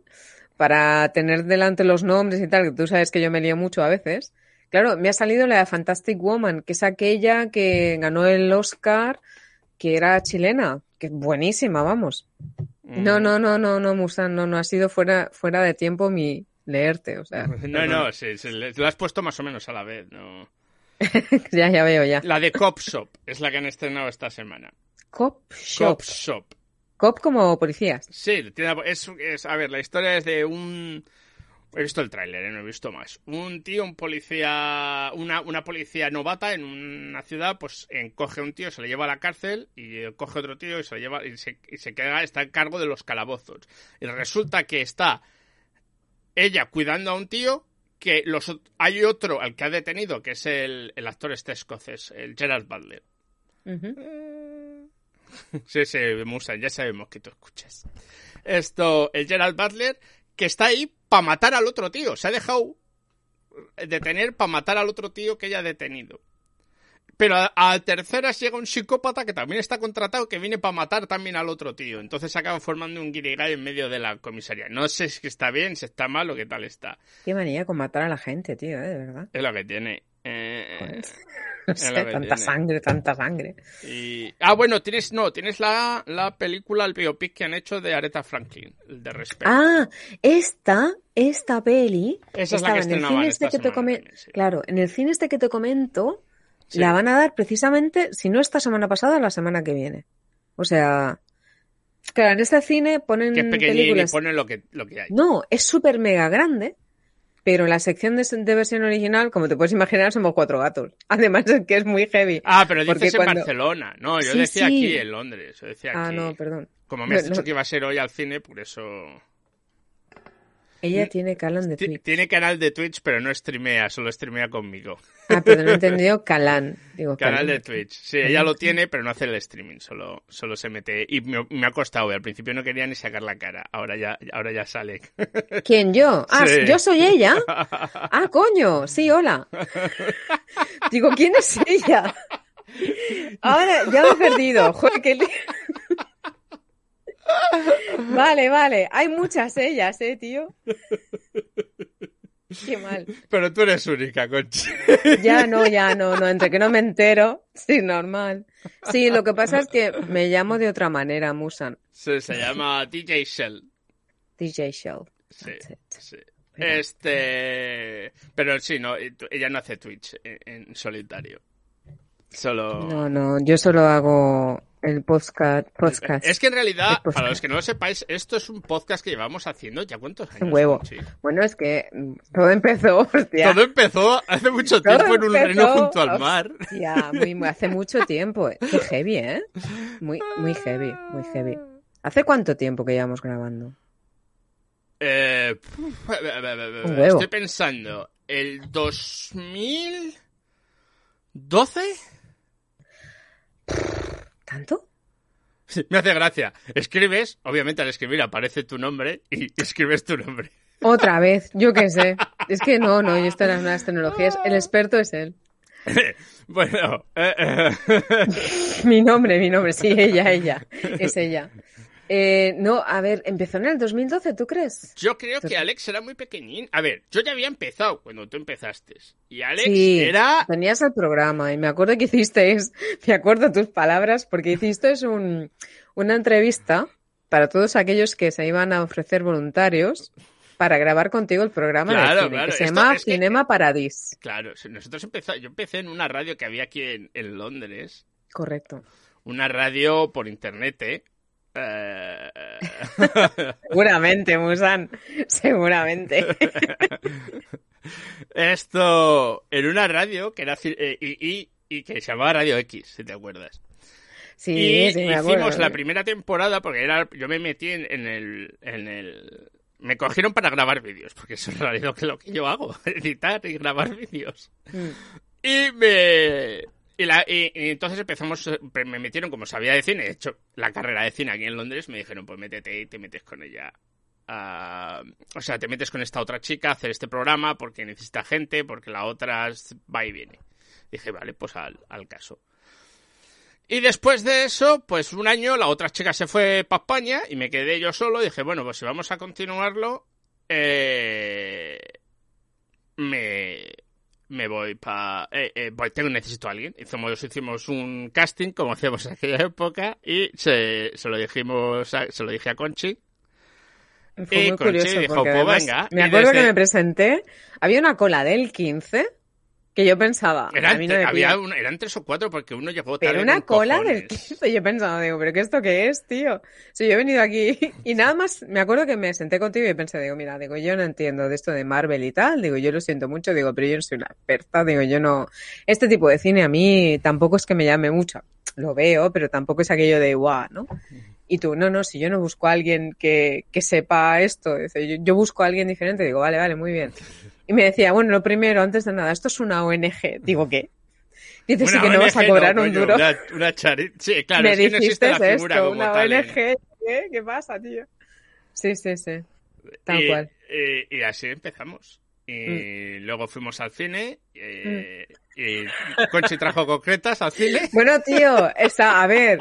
para tener delante los nombres y tal, que tú sabes que yo me lío mucho a veces, claro, me ha salido la de Fantastic Woman, que es aquella que ganó el Oscar, que era chilena, que buenísima, vamos. No, Mm. no, no, no, no, Musan, no, no, ha sido fuera, fuera de tiempo mi leerte, o sea. No, no, sí, lo has puesto más o menos a la vez, ¿no? ya, ya veo, ya. La de Cop Shop es la que han estrenado esta semana. Cop Shop. Cop Shop. Cop como policías. Sí, tiene- es, es- a ver, la historia es de un... He visto el tráiler, ¿eh? no he visto más. Un tío, un policía, una, una policía novata en una ciudad, pues encoge a un tío, se le lleva a la cárcel y eh, coge otro tío y se lo lleva y se, y se queda, está en cargo de los calabozos. Y resulta que está ella cuidando a un tío que los, hay otro al que ha detenido, que es el, el actor este escocés, el Gerard Butler. Ujú. Sí, sí, Musa, ya sabemos que tú escuchas. Esto, el Gerald Butler, que está ahí para matar al otro tío. Se ha dejado detener para matar al otro tío que ella ha detenido. Pero a, a terceras llega un psicópata que también está contratado que viene para matar también al otro tío. Entonces se acaban formando un guirigay en medio de la comisaría. No sé si está bien, si está mal o qué tal está. Qué manía con matar a la gente, tío, ¿eh? de verdad. Es lo que tiene. Eh, Joder. No sé, lo que tanta tiene. sangre, tanta sangre. Y... Ah, bueno, tienes, no, tienes la, la película, el biopic que han hecho de Aretha Franklin, el de Respect. Ah, esta, esta peli, Esa es la estaba que en el cine este que te comento, sí. claro, en el cine este que te comento, Sí. la van a dar precisamente, si no esta semana pasada, la semana que viene. O sea, claro, en este cine ponen Que es pequeñín y películas. ponen lo que, lo que hay. No, es súper mega grande, pero en la sección de, de versión original, como te puedes imaginar, somos cuatro gatos. Además es que es muy heavy. Ah, pero dices en cuando- Barcelona. No, yo Sí, decía sí. aquí en Londres. Yo decía Ah, aquí. no, perdón. Como me has No, dicho no. que iba a ser hoy al cine, por eso... Ella tiene Calan de Twitch. Tiene canal de Twitch, pero no streamea, solo streamea conmigo. Ah, pero no he entendido Calan. Digo, Canal de Twitch. Sí, ella lo tiene, pero no hace el streaming, solo, solo se mete. Y me, me ha costado, al principio no quería ni sacar la cara, ahora ya, ahora ya sale. ¿Quién, yo? Ah, Sí. yo soy ella. Ah, coño, sí, hola. Digo, ¿quién es ella? Ahora ya me he perdido. Joder, qué Vale, vale. Hay muchas ellas, ¿eh, tío? Qué mal. Pero tú eres única, Conchi. Ya no, ya no, no. Entre que no me entero. Sí, normal. Sí, lo que pasa es que me llamo de otra manera, Musan. Sí, se llama DJ Shell. DJ Shell. Sí, sí. Pero- Este. Pero sí, no, ella no hace Twitch en, en solitario. Solo. No, no, yo solo hago el podcast. podcast. Es que en realidad, para los que no lo sepáis, esto es un podcast que llevamos haciendo ya cuántos años. Un huevo. Bueno, es que mm, todo empezó, hostia. Todo empezó hace mucho Todo tiempo en un reino junto al mar. muy- hace mucho tiempo. eh. Qué heavy, ¿eh? Muy, muy heavy, muy heavy. ¿Hace cuánto tiempo que llevamos grabando? Eh, eh, eh, eh, eh, Un huevo. Estoy pensando, ¿el 2012? ¿Tanto? Me hace gracia. Escribes, obviamente al escribir aparece tu nombre y escribes tu nombre. Otra vez, yo qué sé. Es que no, no, yo estoy en las nuevas tecnologías. El experto es él. Bueno, eh, eh, Mi nombre, mi nombre, sí, ella, ella. Es ella. Eh, no, a ver, empezó en el 2012, ¿tú crees? yo creo que Alex era muy pequeñín. A ver, yo ya había empezado cuando tú empezaste. Y Alex Sí, era... tenías el programa y me acuerdo que hicisteis, me acuerdo tus palabras, porque hicisteis un, una entrevista para todos aquellos que se iban a ofrecer voluntarios para grabar contigo el programa Claro, de cine, claro, que se esto llama que- Cinema Paradis. Claro, nosotros empezamos... Yo empecé en una radio que había aquí en, en Londres. Correcto. Una radio por internet, ¿eh? Eh, Seguramente, Musan, seguramente. Esto, en una radio que era eh, y, y- y que se llamaba Radio X, si te acuerdas. Sí, y sí, me hicimos acuerdo. la primera temporada porque era, yo me metí en, en el, en el, me cogieron para grabar vídeos, porque eso es en realidad lo que, lo que yo hago, editar y grabar vídeos. Mm. Y me, Y, y, y entonces empezamos, eh, me metieron como sabía de cine, he hecho la carrera de cine aquí en Londres, me dijeron, pues métete y te metes con ella. a- o sea, te metes con esta otra chica a hacer este programa porque necesita gente, porque la otra va y viene. Dije, vale, pues al, al caso. Y después de eso, pues un año la otra chica se fue para España y me quedé yo solo. Dije, bueno, pues si vamos a continuarlo, eh, me, me voy para... Eh, eh, pues tengo, necesito a alguien. Hicimos, hicimos un casting, como hacíamos en aquella época, y se, se lo dijimos a- se lo dije a Conchi. Fue Y muy Conchi curioso dijo, porque pues venga, me acuerdo desde- que me presenté, había una cola del 15 que yo pensaba, Eran, a mí no me había un- eran tres o cuatro porque uno llegó tarde. Pero una cola cojones. del 15, yo pensaba, digo, ¿pero qué esto qué es, tío? Si yo he venido aquí y nada más, me acuerdo que me senté contigo y pensé, digo, mira, digo, yo no entiendo de esto de Marvel y tal, digo, yo lo siento mucho, digo, pero yo no soy una experta, digo, yo no, este tipo de cine a mí tampoco es que me llame mucho, lo veo, pero tampoco es aquello de guau, ¿no? Y tú, no, no, si yo no busco a alguien que, que sepa esto, dice, yo, yo busco a alguien diferente, digo, vale, vale, muy bien. Y me decía, bueno, lo primero, antes de nada, esto es una ONG. Digo, ¿qué? Dice, sí que no vas a cobrar un coño, duro. Una, una chari- Sí, claro, me es que no existe dijiste la figura esto, como una tal. ONG. ¿Qué? ¿Qué pasa, tío? Sí, sí, sí. Tal y, cual. Y, y así empezamos. Y Mm. luego fuimos al cine. eh, Y Conchi trajo concretas al cine. Bueno, tío, está, a ver.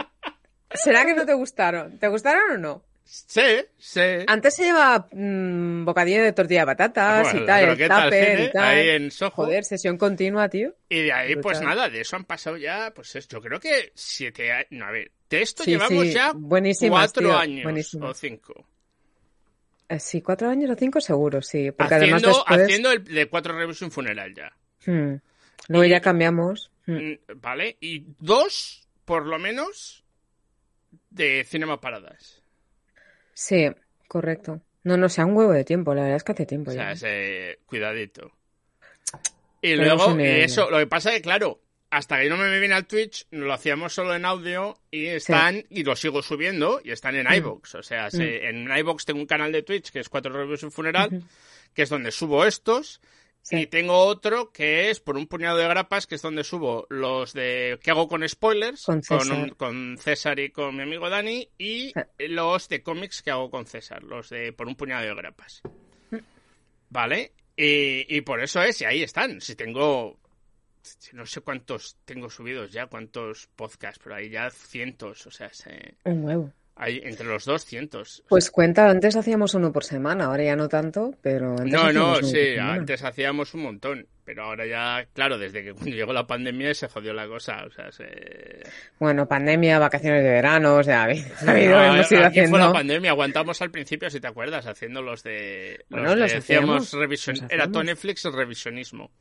¿Será que no te gustaron? ¿Te gustaron o no? Sí, sí. Antes se llevaba mm, bocadillo de tortilla de patatas Bueno, y tal, el tupper y tal. ahí en Soho. Joder, sesión continua, tío. Y de ahí, pues Brutal. nada, de eso han pasado ya, pues es, yo creo que siete años. No, a ver, de esto Sí, llevamos sí, ya buenísimas, cuatro tío, años buenísimas. o cinco. Eh, Sí, cuatro años o cinco seguro, sí. Porque además Haciendo, después... haciendo el de cuatro reviews un funeral ya. Hmm. Luego ya cambiamos. Hmm. Mm, ¿Vale? Y dos, por lo menos, de Cinema Paradas. Sí, correcto. No, no, sea un huevo de tiempo, la verdad es que hace tiempo O sea, ya. ese cuidadito. Y luego, eso, lo que pasa es que, claro, hasta que no me viene al Twitch, lo hacíamos solo en audio y están, y lo sigo subiendo, y están en Mm. iVoox. O sea, se- en iVoox tengo un canal de Twitch que es Cuatro Reviews en Funeral, que es donde subo estos. Sí. Y tengo otro que es por un puñado de grapas, que es donde subo los de que hago con spoilers, Con César. un- con César y con mi amigo Dani, y Sí. los de cómics que hago con César, los de por un puñado de grapas. Mm. ¿Vale? Y, y por eso es, y ahí están. Si tengo. No sé cuántos tengo subidos ya, cuántos podcasts, pero hay ya cientos, o sea, se- Un huevo. Hay entre los dos cientos. Pues cuenta, antes hacíamos uno por semana, ahora ya no tanto, pero antes No, no, sí, antes hacíamos un montón, pero ahora ya, claro, desde que cuando llegó la pandemia se jodió la cosa, o sea, se... Bueno, pandemia, vacaciones de verano, o sea, ha habido, ha habido- No, hemos ido aquí fue la haciendo... pandemia, aguantamos al principio, si te acuerdas, haciendo los de... Los Bueno, de- los hacíamos hacíamos, revisión, era todo Netflix el revisionismo.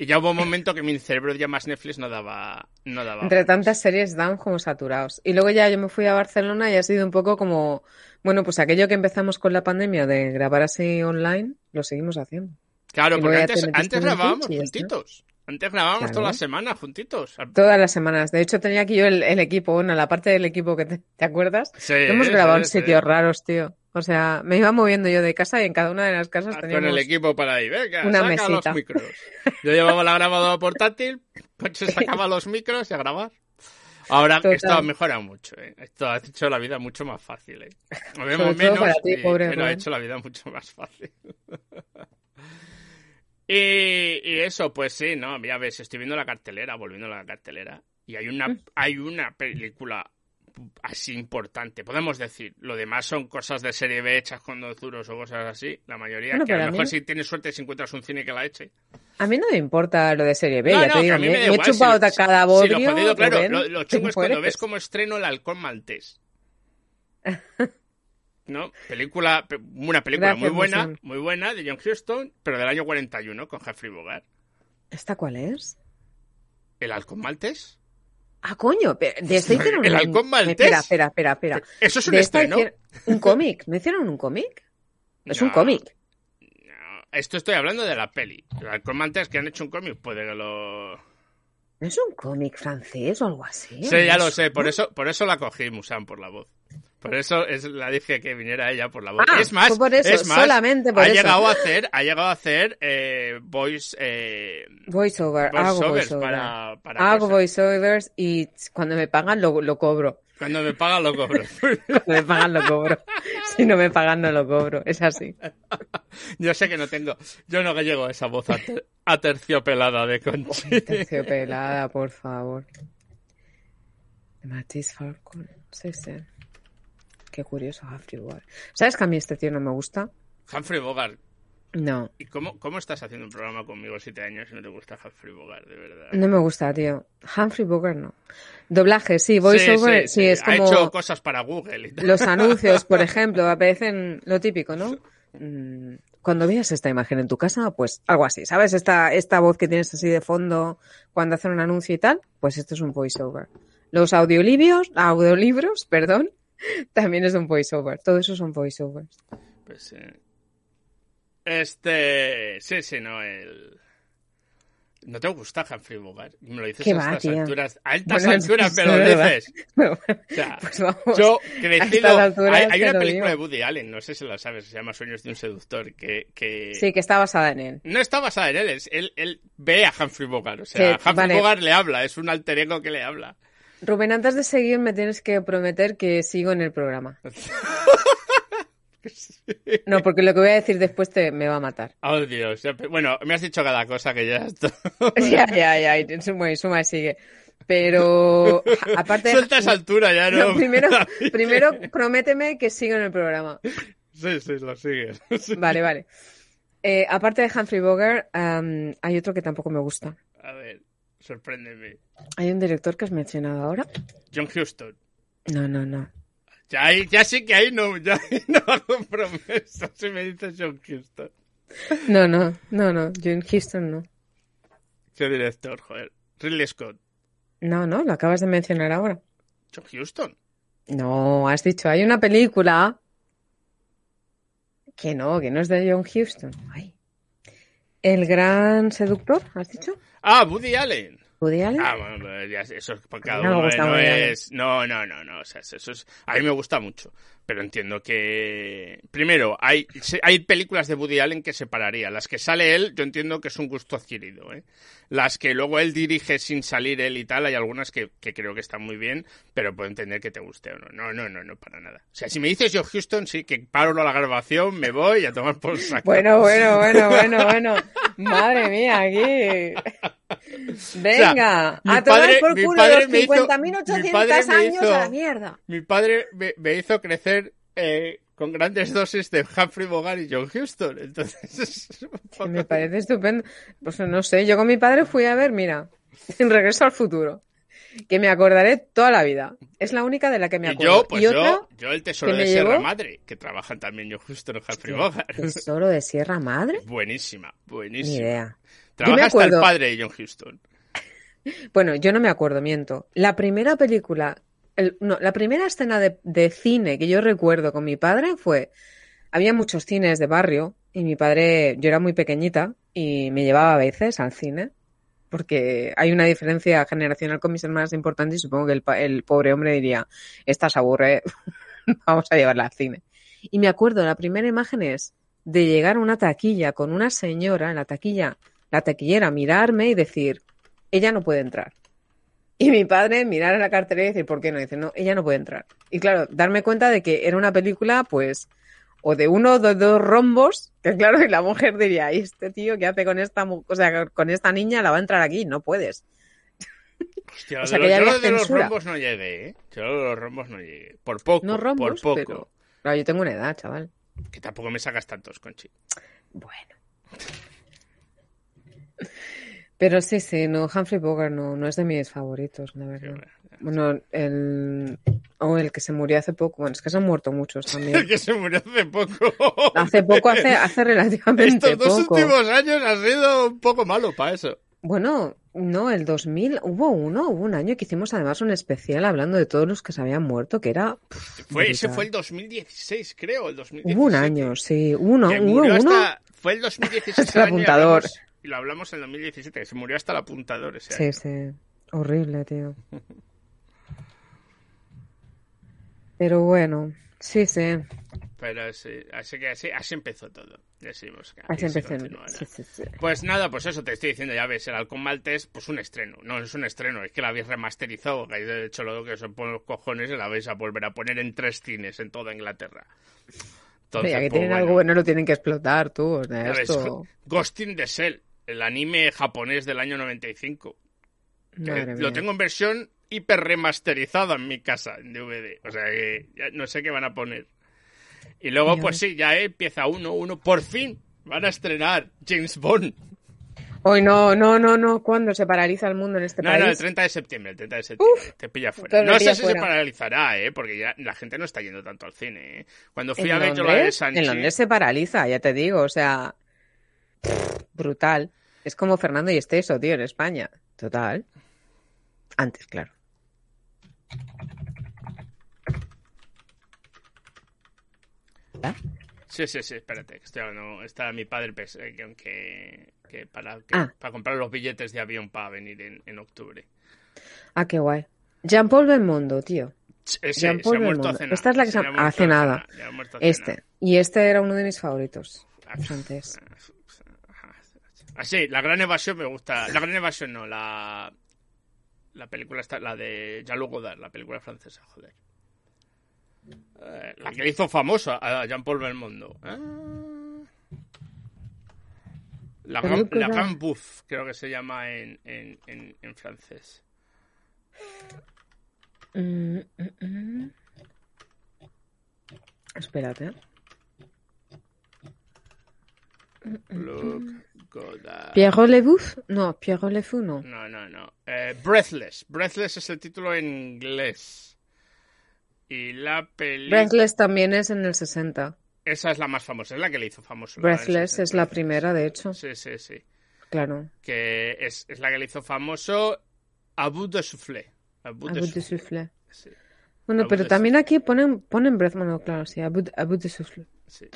Y ya hubo un momento que mi cerebro ya más Netflix no daba... No daba Entre más. tantas series dan como saturados. Y luego ya yo me fui a Barcelona y ha sido un poco como, bueno, pues aquello que empezamos con la pandemia de grabar así online, lo seguimos haciendo. Claro, y porque antes, antes grabábamos juntitos. Antes grabábamos Claro. toda la semana juntitos. Todas las semanas. De hecho, tenía aquí yo el, el equipo, bueno, la parte del equipo que te, ¿te acuerdas? Sí, Hemos grabado en sí. sitios raros, tío. O sea, me iba moviendo yo de casa y en cada una de las casas Ah, Con teníamos... el equipo para ahí, venga, una saca mesita. los micros. Yo llevaba la grabadora portátil, pues se sacaba los micros y a grabar. Ahora Total. esto ha mejorado mucho, ¿eh? Esto ha hecho la vida mucho más fácil, ¿eh? Vemos menos, ti, y- pobre pero ha hecho la vida mucho más fácil. y, y eso, pues sí, no, ya ves, estoy viendo la cartelera, volviendo a la cartelera, y hay una, Mm. hay una película así importante. Podemos decir, lo demás son cosas de serie B hechas con dos duros o cosas así. La mayoría, Bueno, que a lo a mejor mí- si tienes suerte si encuentras un cine que la eche. A mí no me importa lo de serie B, No, ya no, te digo, a mí me, he igual, si chupado cada bodrio, lo jodido, claro, lo, chungo es cuando ves como estreno el halcón maltés. ¿No? Película, pe- una película Gracias, muy buena, muy buena de John Huston, pero del año 41 con Jeffrey Bogart. ¿Esta cuál es? ¿El halcón maltés? Ah, coño, de esta hicieron El un- halcón maltés. Espera, espera, espera, espera. Eso es un estreno. hicieron- Un cómic, ¿no hicieron un cómic? Es un No, cómic. no. Esto estoy hablando de la peli. El halcón maltés que han hecho un cómic, puede que lo... ¿No es un cómic francés o algo así? Sí, ya lo sé, por eso, por eso la cogí, Musan, por la voz. Por eso es, la dije que viniera ella por la voz. Ah, es más, por eso, es más, solamente por ha eso. llegado a hacer, ha llegado a hacer eh, voice, eh, Voiceover, hago voiceovers voiceover. para, para Hago voiceovers y cuando me pagan lo, lo cobro. Cuando me pagan lo cobro. Cuando me pagan lo cobro. Si no me pagan no lo cobro. Es así. yo sé que no tengo, yo no llego a esa voz ater- aterciopelada de Conchi. Terciopelada, por favor. Matisse Falcon. Sí, sí. Qué curioso, Humphrey Bogart. ¿Sabes que a mí este tío no me gusta? Humphrey Bogart. No, ¿Y cómo, cómo estás haciendo un programa conmigo siete años y no te gusta Humphrey Bogart, de verdad? no me gusta, tío. Humphrey Bogart no. Doblaje, sí. Voiceover, sí, es Ha como... hecho cosas para Google y tal. Los anuncios, por ejemplo, aparecen lo típico, ¿no? Mm, Cuando veas esta imagen en tu casa, pues algo así, ¿sabes? Esta, esta voz que tienes así de fondo cuando hacen un anuncio y tal, pues esto es un voiceover. Los audiolibros, audiolibros, perdón, también es un voiceover. Todo eso son voiceovers. Pues, eh, Este. Sí, sí, no, el. ¿No te gusta Humphrey Bogart? Me lo dices ¿Qué a va, estas alturas. A altas Bueno, alturas me lo dices. O sea, Pues vamos. yo crecido. Hay, hay una película de Woody Allen, no sé si la sabes, se llama Sueños de un seductor, que. que... Sí, que está basada en él. No está basada en él, es- él, él ve a Humphrey Bogart. O sea, Sí, Humphrey vale. Bogart le habla, es un alter ego que le habla. Rubén, antes de seguir me tienes que prometer que sigo en el programa. No, porque lo que voy a decir después te me va a matar. Oh, Dios. Bueno, me has dicho cada cosa que ya estoy. Ya, ya, ya, suma y suma y sigue. Pero aparte Suelta esa altura ya, ¿no? No, primero, primero prométeme que sigo en el programa. Sí, sí, lo sigues. Sí. Vale, vale. Eh, aparte de Humphrey Bogart, am, hay otro que tampoco me gusta. A ver, sorpréndeme. Hay un director que has mencionado ahora. John Huston. No, no, no. Ya, ahí, ya sí que ahí no, ya ahí no hago promesas si me dices John Huston. No, no, no, no. John Huston no. ¿Qué director, joder? Ridley Scott. No, no, lo acabas de mencionar ahora. John Huston. No, has dicho, hay una película que no, que no es de John Huston. Ay. El gran seductor, ¿has dicho? Ah, Woody Allen. Woody Allen. Ah, bueno, ya, eso es para cada uno. eh, no, no, no, no. O sea, eso es, a mí me gusta mucho. Pero entiendo que. Primero, hay, hay películas de Woody Allen que separaría. Las que sale él, yo entiendo que es un gusto adquirido. ¿eh? Las que luego él dirige sin salir él y tal, hay algunas que, que creo que están muy bien, pero puedo entender que te guste o no. No, no, no, no, para nada. O sea, si me dices Joe Houston, sí, que paro la grabación, me voy a tomar por saco. Bueno, bueno, bueno, bueno, bueno. Madre mía, aquí. Venga, a tomar padre- por culo los me hizo- mi 50.800 padre me años hizo- a la mierda. Mi padre me, me hizo crecer eh, con grandes dosis de Humphrey Bogart y John Huston. Entonces, poco- me parece estupendo. Pues no sé, yo con mi padre fui a ver, mira, en Regreso al Futuro. Que me acordaré toda la vida. Es la única de la que me y acuerdo. yo, pues y otra, yo, yo el tesoro de Sierra llevó- Madre, que trabajan también John Huston y Humphrey Bogart. Tesoro de Sierra Madre. Buenísima, Ni buenísima. idea. Trabaja hasta el padre de John Huston. Bueno, yo no me acuerdo, miento. La primera película, la primera escena de, cine que yo recuerdo con mi padre fue, había muchos cines de barrio y mi padre, yo era muy pequeñita y me llevaba a veces al cine porque hay una diferencia generacional con mis hermanas importante y supongo que el, el pobre hombre diría, esta se aburre, vamos a llevarla al cine. Y me acuerdo, la primera imagen es de llegar a una taquilla con una señora en la taquilla, la taquillera, mirarme y decir, ella no puede entrar. Y mi padre mirar a la cartera y decir, ¿por qué no? Dice, no, ella no puede entrar. Y claro, darme cuenta de que era una película, pues, o de uno o de dos rombos, que claro, y la mujer diría, ¿y este tío qué hace con esta, o sea, con esta niña la va a entrar aquí? No puedes. Hostia, O sea, de que los- yo de los rombos no llegué, ¿eh? Yo de los rombos no llegué. Por poco, No rombos, por poco. pero... Claro, yo tengo una edad, chaval. Que tampoco me sacas tantos, Conchi. Bueno. Pero sí, sí, no, Humphrey Bogart no, no es de mis favoritos, la verdad. bueno. El... O el que se murió hace poco. Bueno, es que se han muerto muchos también. El que se murió hace poco. Hace poco, hace, hace relativamente Estos dos poco. últimos años ha sido un poco malo para eso. Bueno, no, el 2000, hubo uno, hubo un año que hicimos además un especial hablando de todos los que se habían muerto, que era... Fue, ese fue el 2016, creo, el 2017. Hubo un año, sí, uno, hubo uno. hasta, fue el 2016 Hasta el apuntador. Y lo hablamos en el 2017, que se murió hasta el apuntador ese Sí, año. sí, horrible, tío. Pero bueno, sí, sí. Pero sí, así que así, así empezó todo. Decimos que Así empezó. Sí, sí, sí. Pues nada, pues eso te estoy diciendo, ya ves, el Halcón Maltés, pues un estreno. No es un estreno, es que la habéis remasterizado, que habéis hecho lo que os pone los cojones y la vais a volver a poner en tres cines en toda Inglaterra. Entonces, ya que pues, tienen bueno. algo bueno lo tienen que explotar tú. o sea, Ya ves, esto... Ghost in the Shell, el anime japonés del año 95. que Madre lo tengo en versión hiper remasterizada en mi casa, en DVD. O sea que ya no sé qué van a poner. Y luego, pues sí, ya empieza uno, uno. Por fin van a estrenar James Bond. Hoy no, no, no, no. ¿Cuándo se paraliza el mundo en este No, país? no, el 30 de septiembre, el 30 de septiembre. te pilla fuera. No sé si se paralizará, ¿eh? Porque ya la gente no está yendo tanto al cine, ¿eh? Cuando fui ¿En a ver yo la de. En Londres se paraliza, ya te digo. O sea, brutal. Es como Fernando y Esteso, tío, en España. Total. Antes, claro. ¿Ah? Sí, sí, sí, espérate, que estoy hablando. Está mi padre pues, eh, que, que, que para, que- Ah. para comprar los billetes de avión para venir en, en octubre. Ah, qué guay. Jean-Paul Belmondo, tío. Ese, se Jean-Paul ha muerto Belmondo. hace nada. Esta es la que se ha muerto hace nada. ya ha muerto hace Este. Y este era uno de mis favoritos. Antes. Ah, sí, la gran evasión me gusta. La gran evasión no, la. La película está, la de Jean-Luc Godard, la película francesa, joder. Eh, la que hizo famoso a Jean-Paul Belmondo. Ah. La, Gran, la Bouffe, creo que se llama en, en, en, en francés. Mm, mm, mm. Espérate. Godard. ¿Pierrot Le Bouf? No, Pierrot Le Fou no. No, no, no. Eh, Breathless. Breathless es el título en inglés. Y la película... Breathless también es en el 60. Esa es la más famosa, es la que le hizo famoso. Breathless 60. es la primera, de hecho. Sí, sí, sí. Claro. Que es, es la que le hizo famoso A bout de soufflé. A bout A de bout de soufflé. soufflé. Sí, Bueno, A bout pero de también aquí ponen, ponen breath, bueno, claro, sí, a bout, a bout de soufflé. sí.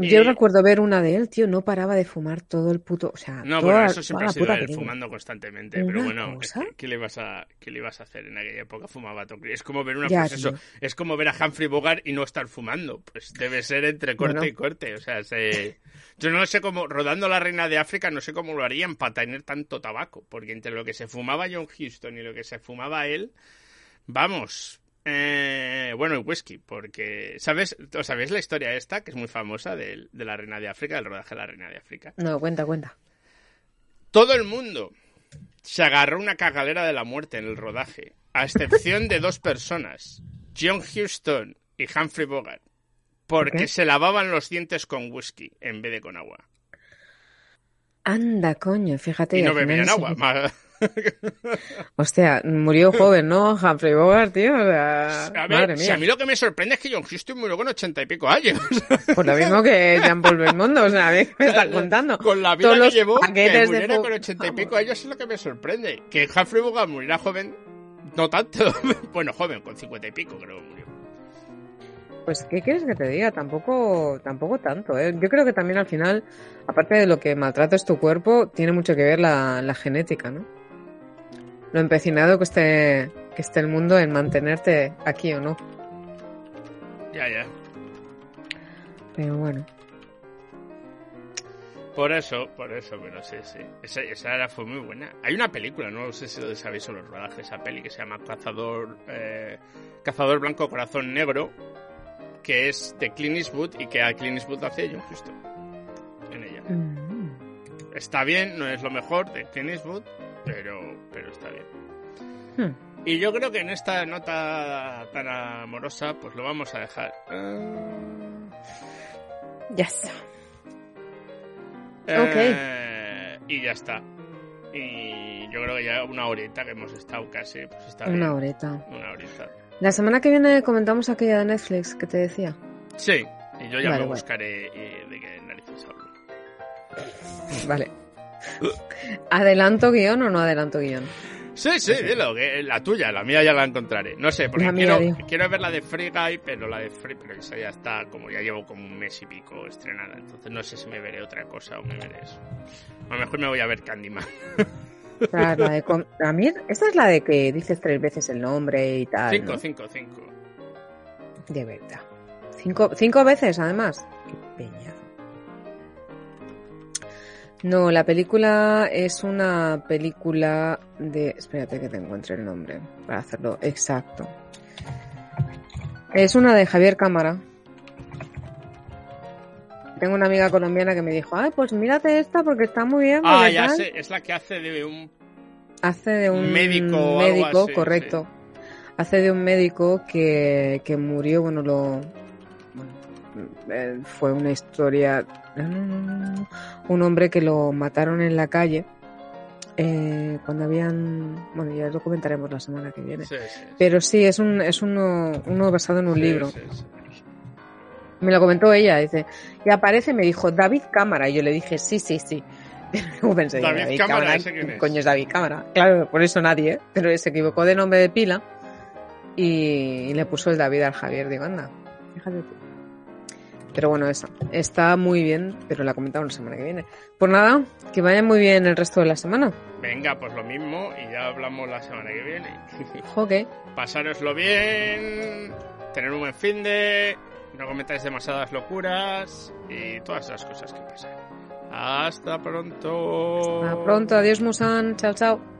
Yo Y- recuerdo ver una de él, tío, no paraba de fumar todo el puto, o sea, No, toda, bueno, eso siempre ha sido puta él, fumando constantemente. Pero bueno, es cosa. que, ¿qué, le ibas a, ¿qué le ibas a hacer en aquella época? Fumaba todo. Es como ver una Ya, pues es como ver a Humphrey Bogart y no estar fumando. Pues debe ser entre corte Bueno. y corte. O sea, se... yo no sé cómo, rodando la reina de África, no sé cómo lo harían para tener tanto tabaco. Porque entre lo que se fumaba John Huston y lo que se fumaba él, vamos. Eh, bueno, el whisky, porque, ¿sabes? ¿Os ¿Sabéis la historia esta, que es muy famosa, del- de, la reina de África, del rodaje de la reina de África? No, cuenta, cuenta. Todo el mundo se agarró una cagalera de la muerte en el rodaje, a excepción de dos personas, John Huston y Humphrey Bogart, porque se lavaban los dientes con whisky en vez de con agua. Anda, coño, fíjate. Y no bebían agua. Hostia, murió joven, ¿no? Humphrey Bogart, tío. O sea, A ver, madre si a mí lo que me sorprende es que John Huston murió con ochenta y pico años. Pues lo mismo que Jean-Paul Belmondo, o sea, a mí me están contando. Con la vida Todos que los llevó, que de muriera con ochenta y pico años es lo que me sorprende. Que Humphrey Bogart muriera joven, no tanto. bueno, joven, con cincuenta y pico creo que murió. Pues, ¿qué quieres que te diga? Tampoco, tampoco tanto, ¿eh? Yo creo que también al final, aparte de lo que maltratas tu cuerpo, tiene mucho que ver la, la genética, ¿no? Lo empecinado que esté, que esté el mundo en mantenerte aquí o no. Ya, ya. Pero bueno. Por eso, por eso, pero sí, sí. Esa, esa era, fue muy buena. Hay una película, no sé si lo sabéis sobre los rodajes de esa peli, que se llama Cazador, eh, Cazador Blanco Corazón Negro, que es de Clint Eastwood y que a Clint Eastwood hace John Huston en ella. Mm. Está bien, no es lo mejor de Clint Eastwood, pero, pero está bien. Hmm. Y yo creo que en esta nota tan amorosa, pues lo vamos a dejar. Ah, Ya está. Eh, Y ya está. Y yo creo que ya una horita que hemos estado casi, pues está bien. Una horita. Una horita. La semana que viene comentamos aquella de Netflix que te decía. Sí, y yo ya Vale, me buscaré de qué narices hablo. Vale. ¿Adelanto guion o no adelanto guion? Sí, sí, dilo, que la tuya, la mía ya la encontraré. No sé, porque quiero, quiero ver la de Free Guy, pero la de Free, pero esa ya está, como ya llevo como un mes y pico estrenada, entonces no sé si me veré otra cosa o me veré eso. A lo mejor me voy a ver Candyman. O sea, la de a mí, esta es la de que dices tres veces el nombre y tal. Cinco, ¿no? cinco, cinco. De verdad. Cinco, cinco veces, además. Qué peñazo. No, la película es una película de... Espérate que te encuentre el nombre para hacerlo exacto. Es una de Javier Cámara. Tengo una amiga colombiana que me dijo, ay, pues mírate esta porque está muy bien. Ah, ya tal". sé, es la que hace de un... Hace de un Médico médico, así, correcto. Hace de un médico que, que murió, bueno, lo... eh, fue una historia... Un hombre que lo mataron en la calle eh, cuando habían... Bueno, ya lo comentaremos la semana que viene. Sí, sí, sí. Pero sí, es, un, es uno, uno basado en un libro. Me lo comentó ella, dice, y aparece, me dijo, David Cámara, y yo le dije, sí, sí, sí. Pensé, David Cámara, ¿ese quién es? coño es David Cámara? Claro, por eso nadie, ¿eh? pero se equivocó de nombre de pila y, y le puso el David al Javier, digo, anda, fíjate tú. Pero bueno, esa, está muy bien, pero la comentamos la semana que viene. Pues nada, que vaya muy bien el resto de la semana. Venga, pues lo mismo y ya hablamos la semana que viene. Ok, Pasároslo bien, tener un buen fin de, no cometáis demasiadas locuras y todas esas cosas que pasan. Hasta pronto. hasta pronto, adiós Musan, chao, chao.